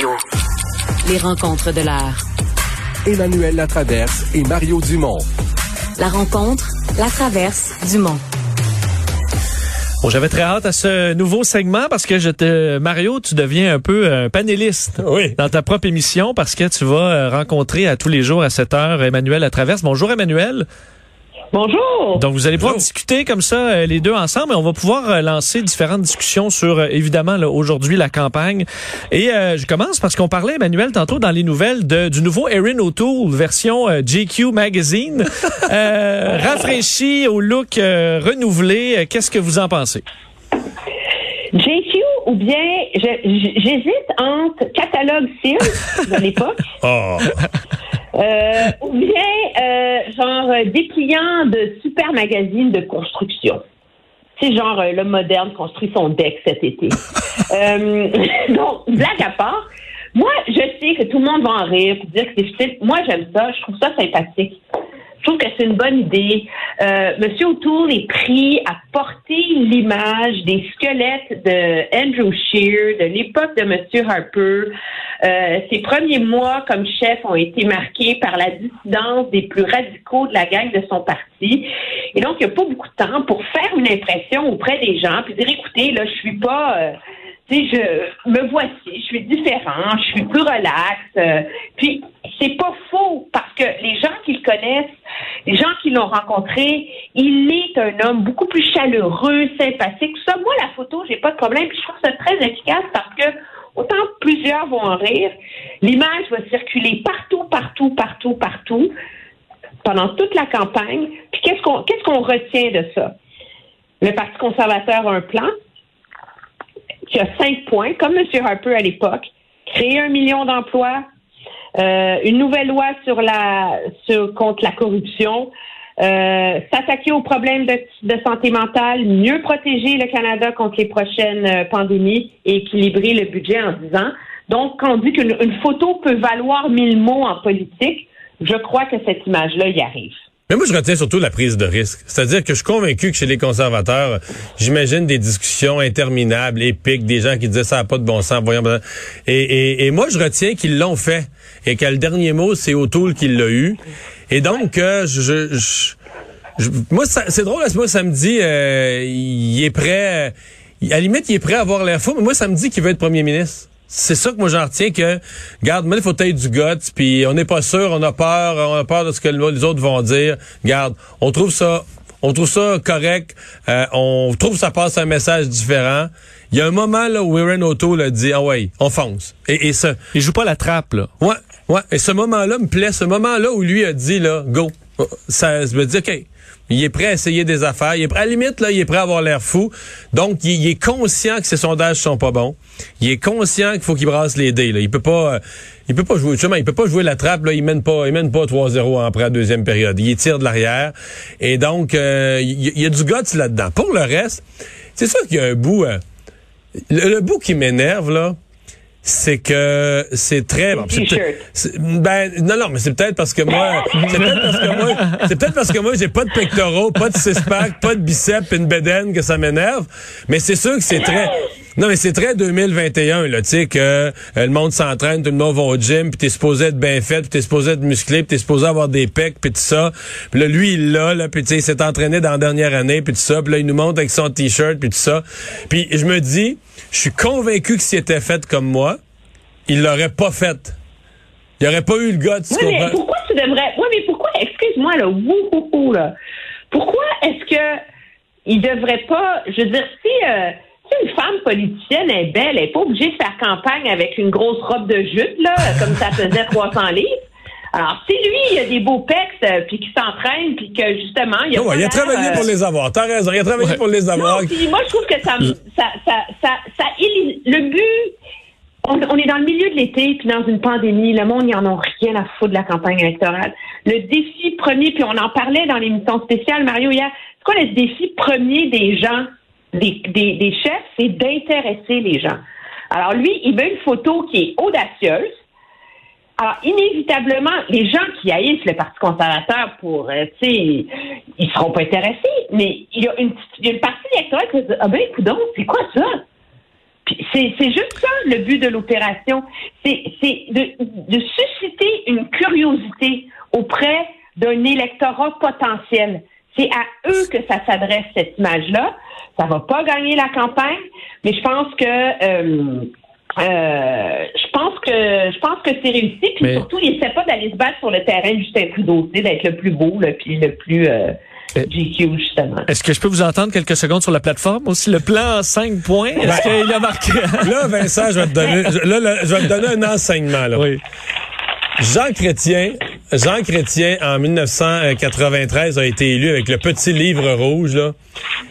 Radio. Les rencontres de l'heure. Emmanuel Latraverse et Mario Dumont. La rencontre, la traverse, Dumont. Bon, j'avais très hâte à ce nouveau segment parce que je te, Mario, tu deviens un peu un panéliste Oui. dans ta propre émission parce que tu vas euh, rencontrer à tous les jours à 7 heures Emmanuel à Traverse. Bonjour Emmanuel. Bonjour. Donc vous allez pouvoir discuter comme ça euh, les deux ensemble et on va pouvoir euh, lancer différentes discussions sur euh, évidemment aujourd'hui la campagne. Et euh, je commence parce qu'on parlait Emmanuel tantôt dans les nouvelles de, du nouveau Erin O'Toole version euh, GQ magazine euh, rafraîchi au look euh, renouvelé. Qu'est-ce que vous en pensez? JQ ou bien j'hésite entre catalogue Sears de l'époque Oh. euh, ou bien genre euh, dépliant de super magazines de construction. C'est genre euh, le moderne construit son deck cet été. euh, donc blague à part, moi je sais que tout le monde va en rire pour dire que c'est. Moi j'aime ça, je trouve ça sympathique. Je trouve que c'est une bonne idée. Euh, Monsieur O'Toole est pris à porter l'image des squelettes de Andrew Shear, de l'époque de Monsieur Harper. Euh, ses premiers mois comme chef ont été marqués par la dissidence des plus radicaux de la gang de son parti. Et donc, il n'y a pas beaucoup de temps pour faire une impression auprès des gens, puis dire, écoutez, là, je suis pas... euh, tu sais, je me voici, je suis différent, je suis plus relax. euh, puis c'est pas faux parce que les gens qui le connaissent, les gens qui l'ont rencontré, il est un homme beaucoup plus chaleureux, sympathique. Tout ça, moi la photo, j'ai pas de problème. Puis je trouve ça très efficace parce que autant plusieurs vont en rire, l'image va circuler partout, partout, partout, partout pendant toute la campagne. Puis qu'est-ce qu'on qu'est-ce qu'on retient de ça? Le Parti conservateur a un plan qui a cinq points, comme M. Harper à l'époque, créer un million d'emplois, euh, une nouvelle loi sur la sur, contre la corruption, euh, s'attaquer aux problèmes de, santé mentale, mieux protéger le Canada contre les prochaines euh, pandémies et équilibrer le budget en 10 ans. Donc, quand on dit qu'une une photo peut valoir mille mots en politique, je crois que cette image-là y arrive. Mais moi, je retiens surtout la prise de risque. C'est-à-dire que je suis convaincu que chez les conservateurs, j'imagine des discussions interminables, épiques, des gens qui disaient ça n'a pas de bon sens, voyons. Et, et, et moi, je retiens qu'ils l'ont fait. Et que le dernier mot, c'est O'Toole qui l'a eu. Et donc, euh, je, je, je- moi, c'est drôle, moi, ça me dit, euh, il est prêt, à la limite, il est prêt à avoir l'air fou, mais moi, ça me dit qu'il veut être premier ministre. C'est ça que moi j'en retiens que, garde, moi il faut être du guts, puis on n'est pas sûr, on a peur, on a peur de ce que les autres vont dire. Garde, on trouve ça, on trouve ça correct, euh, on trouve ça passe un message différent. Il y a un moment là où Aaron O'Toole a dit, ah ouais, on fonce. Et, et ça, Il joue pas la trappe là. Ouais, ouais. Et ce moment-là me plaît. Ce moment-là où lui a dit, là, go. Ça, je me dis, OK. Il est prêt à essayer des affaires. Il est prêt, à la limite, là, il est prêt à avoir l'air fou. Donc, il, il est conscient que ses sondages sont pas bons. Il est conscient qu'il faut qu'il brasse les dés, là. Il peut pas, euh, il peut pas jouer, justement, il peut pas jouer la trappe, là. Il mène pas, il mène pas 3-0 après la deuxième période. Il tire de l'arrière. Et donc, euh, il, y a du guts là-dedans. Pour le reste, c'est sûr qu'il y a un bout, euh, le bout qui m'énerve, là, c'est que c'est très bon. Ben non non, mais c'est peut-être parce que moi, c'est peut-être parce que moi, c'est peut-être parce que moi j'ai pas de pectoraux, pas de six pack, pas de biceps, et une bédaine que ça m'énerve. Mais c'est sûr que c'est très, Non, mais c'est très 2021, là, tu sais, que euh, le monde s'entraîne, tout le monde va au gym, puis t'es supposé être bien fait, puis t'es supposé être musclé, puis t'es supposé avoir des pecs, puis tout ça. Puis là, lui, il l'a, là, puis tu sais, il s'est entraîné dans la dernière année, puis tout ça. Puis là, il nous montre avec son T-shirt, puis tout ça. Puis je me dis, je suis convaincu que s'il était fait comme moi, il l'aurait pas fait. Il aurait pas eu le gars, tu Oui, mais pourquoi tu devrais. Oui, mais pourquoi, excuse-moi, là, wouhouhou, là. Pourquoi est-ce que il devrait pas. Je veux dire, si, euh, si une femme politicienne est belle, elle n'est pas obligée de faire campagne avec une grosse robe de jute, là, comme ça faisait 300 livres. Alors, si lui, il a des beaux pecs, euh, puis qu'il s'entraîne, puis que justement, il a. Non, pas il a travaillé euh, pour les avoir. T'as raison, il a travaillé pour les avoir. non, puis moi, je trouve que ça, ça, ça, ça, ça le but, on, on est dans le milieu de l'été, puis dans une pandémie, le monde, ils en ont rien à foutre de la campagne électorale. Le défi premier, puis on en parlait dans l'émission spéciale, Mario, hier, c'est quoi le défi premier des gens, des, chefs, c'est d'intéresser les gens. Alors lui, il veut une photo qui est audacieuse, alors, inévitablement, les gens qui haïssent le Parti conservateur pour, euh, tu sais, ils seront pas intéressés, mais il y a une, partie électorale qui se dire, ah ben, écoute c'est quoi ça? C'est, juste ça, le but de l'opération. C'est, de susciter une curiosité auprès d'un électorat potentiel. C'est à eux que ça s'adresse, cette image-là. Ça va pas gagner la campagne, mais je pense que euh, euh, je pense que je pense que c'est réussi. Puis Mais- surtout, il essaie pas d'aller se battre sur le terrain de Justin Trudeau, d'être le plus beau, là, puis le plus euh, Euh, GQ, justement. Est-ce que je peux vous entendre quelques secondes sur la plateforme aussi? Le plan en 5 points, est-ce qu'il a marqué? Là, Vincent, je vais te donner, je- là, là, je vais te donner un enseignement, là. oui. Jean Chrétien, Jean Chrétien, en 1993, a été élu avec le petit livre rouge, là.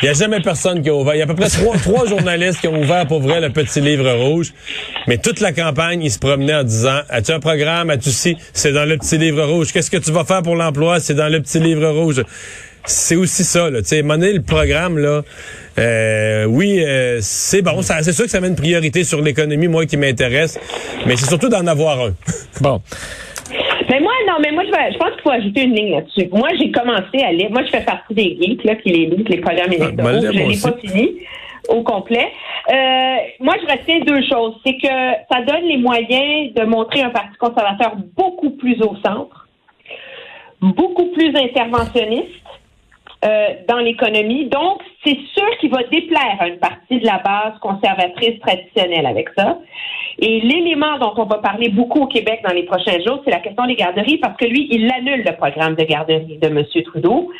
Il n'y a jamais personne qui a ouvert. Il y a à peu près trois, journalistes qui ont ouvert pour vrai le petit livre rouge. Mais toute la campagne, ils se promenaient en disant, as-tu un programme? As-tu ci? C'est dans le petit livre rouge. Qu'est-ce que tu vas faire pour l'emploi? C'est dans le petit livre rouge. C'est aussi ça, là. Sais, monnaie le programme, là. Euh, oui, euh, c'est bon. Ça, c'est sûr que ça met une priorité sur l'économie, moi, qui m'intéresse. Mais c'est surtout d'en avoir un. Bon. Mais moi, non, mais moi, je, vais- je pense qu'il faut ajouter une ligne là-dessus. Moi, j'ai commencé à lire. Moi, je fais partie des geeks, là, qui les lisent, les programmes électoraux. ben, je aussi. pas fini au complet. Euh, moi, je retiens deux choses. C'est que ça donne les moyens de montrer un Parti conservateur beaucoup plus au centre, beaucoup plus interventionniste euh, dans l'économie. Donc, c'est sûr qu'il va déplaire à une partie de la base conservatrice traditionnelle avec ça. Et l'élément dont on va parler beaucoup au Québec dans les prochains jours, c'est la question des garderies, parce que lui, il annule le programme de garderie de M. Trudeau.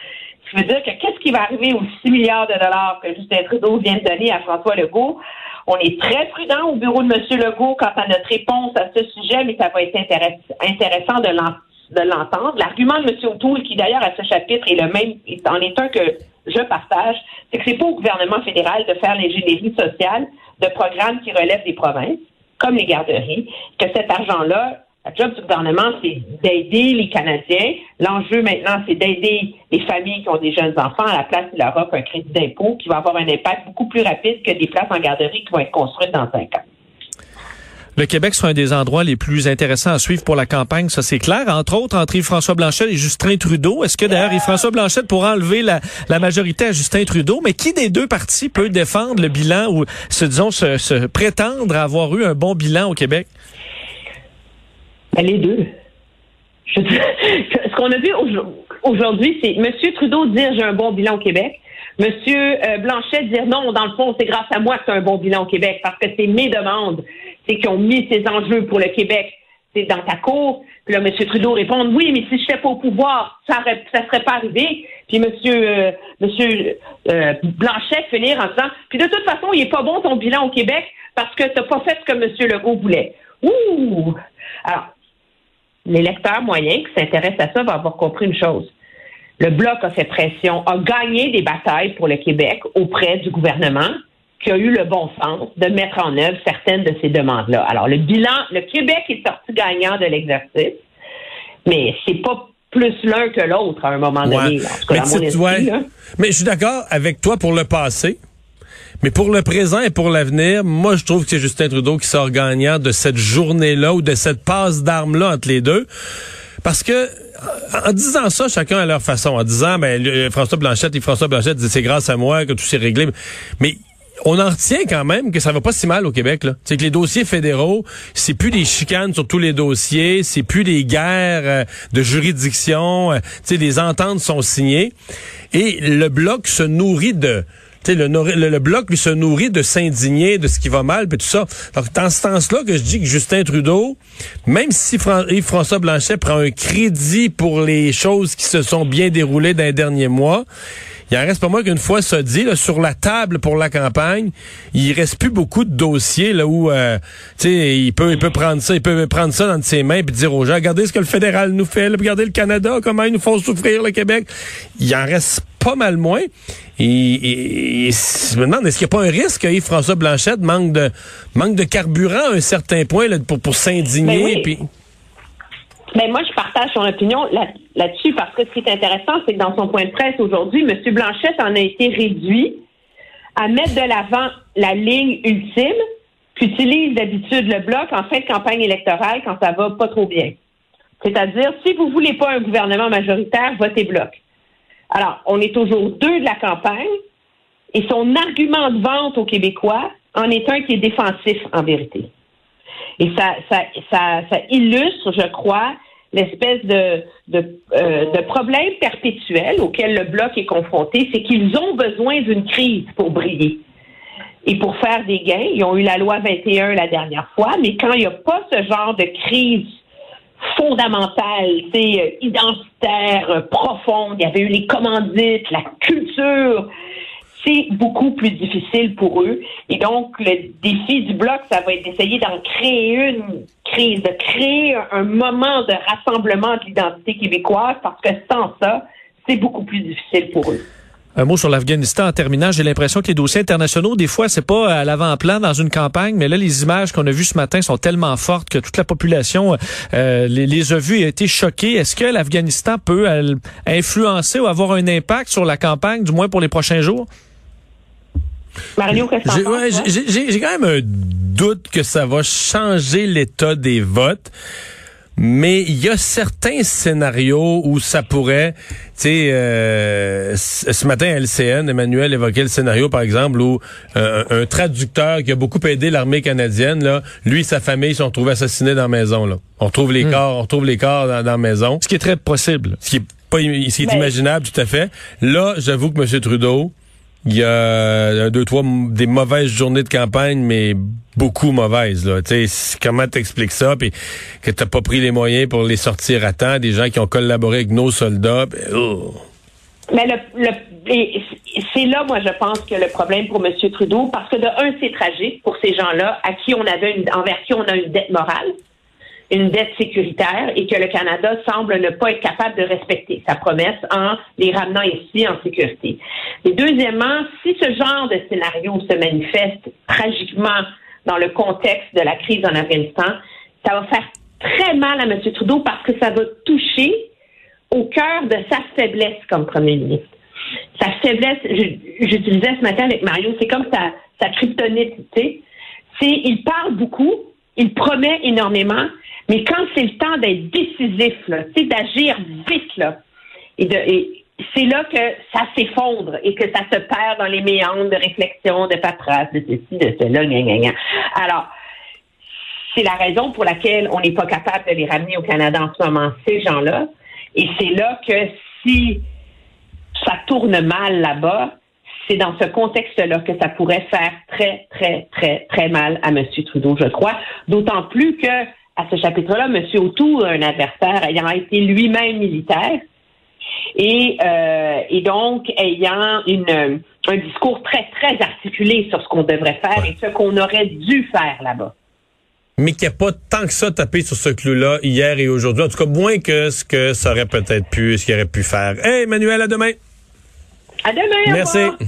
Ce qui veut dire que qu'est-ce qui va arriver aux 6 milliards de dollars que Justin Trudeau vient de donner à François Legault? On est très prudent au bureau de M. Legault quant à notre réponse à ce sujet, mais ça va être intéress- intéressant de de l'entendre. L'argument de M. O'Toole, qui d'ailleurs à ce chapitre est le même, en est que je partage, c'est que c'est pas au gouvernement fédéral de faire l'ingénierie sociale de programmes qui relèvent des provinces, comme les garderies, que cet argent-là, la job du gouvernement, c'est d'aider les Canadiens. L'enjeu maintenant, c'est d'aider les familles qui ont des jeunes enfants. À la place, il leur offre un crédit d'impôt qui va avoir un impact beaucoup plus rapide que des places en garderie qui vont être construites dans cinq ans. Le Québec sera un des endroits les plus intéressants à suivre pour la campagne, ça c'est clair. Entre autres, entre Yves-François Blanchet et Justin Trudeau. Est-ce que d'ailleurs Yves-François Blanchet pourra enlever la, majorité à Justin Trudeau? Mais qui des deux partis peut défendre le bilan ou, se, disons, se, prétendre avoir eu un bon bilan au Québec? Ben, les deux. Ce qu'on a vu aujourd- aujourd'hui, c'est M. Trudeau dire j'ai un bon bilan au Québec. M. euh, Blanchet dire non, dans le fond, c'est grâce à moi que c'est un bon bilan au Québec parce que c'est mes demandes, c'est qui ont mis ces enjeux pour le Québec. C'est dans ta cour. Puis là, M. Trudeau répond oui, mais si je n'étais pas au pouvoir, ça ça serait pas arrivé. Puis M. Monsieur euh, Blanchet finir en disant puis de toute façon, il est pas bon ton bilan au Québec parce que t'as pas fait ce que M. Legault voulait. Ouh! Alors, l'électeur moyen qui s'intéresse à ça va avoir compris une chose. Le Bloc a fait pression, a gagné des batailles pour le Québec auprès du gouvernement, qui a eu le bon sens de mettre en œuvre certaines de ces demandes-là. Alors, le bilan, le Québec est sorti gagnant de l'exercice, mais c'est pas plus l'un que l'autre à un moment donné. Ouais. Mais tu- ouais. Mais je suis d'accord avec toi pour le passé. Mais pour le présent et pour l'avenir, moi, je trouve que c'est Justin Trudeau qui sort gagnant de cette journée-là ou de cette passe d'armes-là entre les deux. Parce que, en disant ça, chacun à leur façon, en disant, ben, le- François Blanchette et François Blanchette disent c'est grâce à moi que tout s'est réglé. Mais on en retient quand même que ça va pas si mal au Québec. C'est que les dossiers fédéraux, c'est plus des chicanes sur tous les dossiers, c'est plus des guerres euh, de juridiction. euh, sais, les ententes sont signées et le bloc se nourrit de le, le, le bloc lui se nourrit de s'indigner de ce qui va mal, puis tout ça. Donc, dans ce sens-là que je dis que Justin Trudeau, même si Fran- Yves-François Blanchet prend un crédit pour les choses qui se sont bien déroulées dans les derniers mois, il en reste pas moins qu'une fois ça dit, là, sur la table pour la campagne, il reste plus beaucoup de dossiers là où euh, il peut il peut prendre ça, il peut prendre ça dans ses mains puis dire aux gens regardez ce que le fédéral nous fait, là, regardez le Canada comment ils nous font souffrir le Québec. Il en reste pas mal moins. Et, et- et je me demande est-ce qu'il n'y a pas un risque que Yves-François Blanchette manque de manque de carburant à un certain point là, pour pour s'indigner Ben oui. puis Ben moi, je partage son opinion là- là-dessus parce que ce qui est intéressant, c'est que dans son point de presse aujourd'hui, M. Blanchette en a été réduit à mettre de l'avant la ligne ultime qu'utilise d'habitude le bloc en fin de campagne électorale quand ça va pas trop bien. C'est-à-dire, si vous voulez pas un gouvernement majoritaire, votez bloc. Alors, on est jour 2 de la campagne et son argument de vente aux Québécois en est un qui est défensif en vérité. Et ça, ça, illustre, je crois, l'espèce de, de, euh, de problème perpétuel auquel le Bloc est confronté, c'est qu'ils ont besoin d'une crise pour briller et pour faire des gains. Ils ont eu la loi 21 la dernière fois, mais quand il n'y a pas ce genre de crise fondamentale, c'est euh, identitaire, euh, profonde, il y avait eu les commandites, la culture, c'est beaucoup plus difficile pour eux. Et donc, le défi du bloc, ça va être d'essayer d'en créer une crise, de créer un, un moment de rassemblement de l'identité québécoise, parce que sans ça, c'est beaucoup plus difficile pour eux. Un mot sur l'Afghanistan en terminant. J'ai l'impression que les dossiers internationaux, des fois, c'est pas à l'avant-plan dans une campagne, mais là, les images qu'on a vues ce matin sont tellement fortes que toute la population euh, les, les a vues et a été choquée. Est-ce que l'Afghanistan peut euh, influencer ou avoir un impact sur la campagne, du moins pour les prochains jours? Mario, qu'est-ce que ouais, j'ai quand même un doute que ça va changer l'état des votes. Mais il y a certains scénarios où ça pourrait, tu sais, euh, ce matin à LCN, Emmanuel évoquait le scénario, par exemple, où euh, un traducteur qui a beaucoup aidé l'armée canadienne, là, lui et sa famille sont retrouvés assassinés dans la maison. Là. On retrouve les corps, on retrouve les corps dans, dans la maison. Ce qui est très possible. Ce qui est pas, ce qui est Ben- imaginable, tout à fait. Là, j'avoue que M. Trudeau, il y a deux, trois, des mauvaises journées de campagne, mais beaucoup mauvaises. Là. Tu sais, c- comment t'expliques ça, puis que t'as pas pris les moyens pour les sortir à temps, des gens qui ont collaboré avec nos soldats. oh. Mais le, le- c'est là, moi, je pense que le problème pour M. Trudeau, parce que de un, c'est tragique pour ces gens-là à qui on avait une, envers qui on a une dette morale, une dette sécuritaire, et que le Canada semble ne pas être capable de respecter sa promesse en les ramenant ici en sécurité. Et deuxièmement, si ce genre de scénario se manifeste tragiquement dans le contexte de la crise en Afghanistan, ça va faire très mal à M. Trudeau parce que ça va toucher au cœur de sa faiblesse comme premier ministre. Sa faiblesse, j'utilisais ce matin avec Mario, c'est comme sa, sa kryptonite, tu sais. C'est, il parle beaucoup, il promet énormément, mais quand c'est le temps d'être décisif, sais, d'agir vite, là, et et c'est là que ça s'effondre et que ça se perd dans les méandres de réflexion, de paperasse, de ceci, de cela, gna, gna, gna. Alors, c'est la raison pour laquelle on n'est pas capable de les ramener au Canada en ce moment, ces gens-là. Et c'est là que si ça tourne mal là-bas, c'est dans ce contexte-là que ça pourrait faire très, très, très, très mal à M. Trudeau, je crois. D'autant plus que, à ce chapitre-là, M. O'Toole, un adversaire ayant été lui-même militaire, et, euh, et donc ayant une, un discours très, très articulé sur ce qu'on devrait faire et ce qu'on aurait dû faire là-bas. Mais qu'il n'y a pas tant que ça tapé sur ce clou-là hier et aujourd'hui. En tout cas, moins que ce que ça aurait peut-être pu, ce qu'il aurait pu faire. Hey, Emmanuel, à demain. À demain. au Merci. revoir.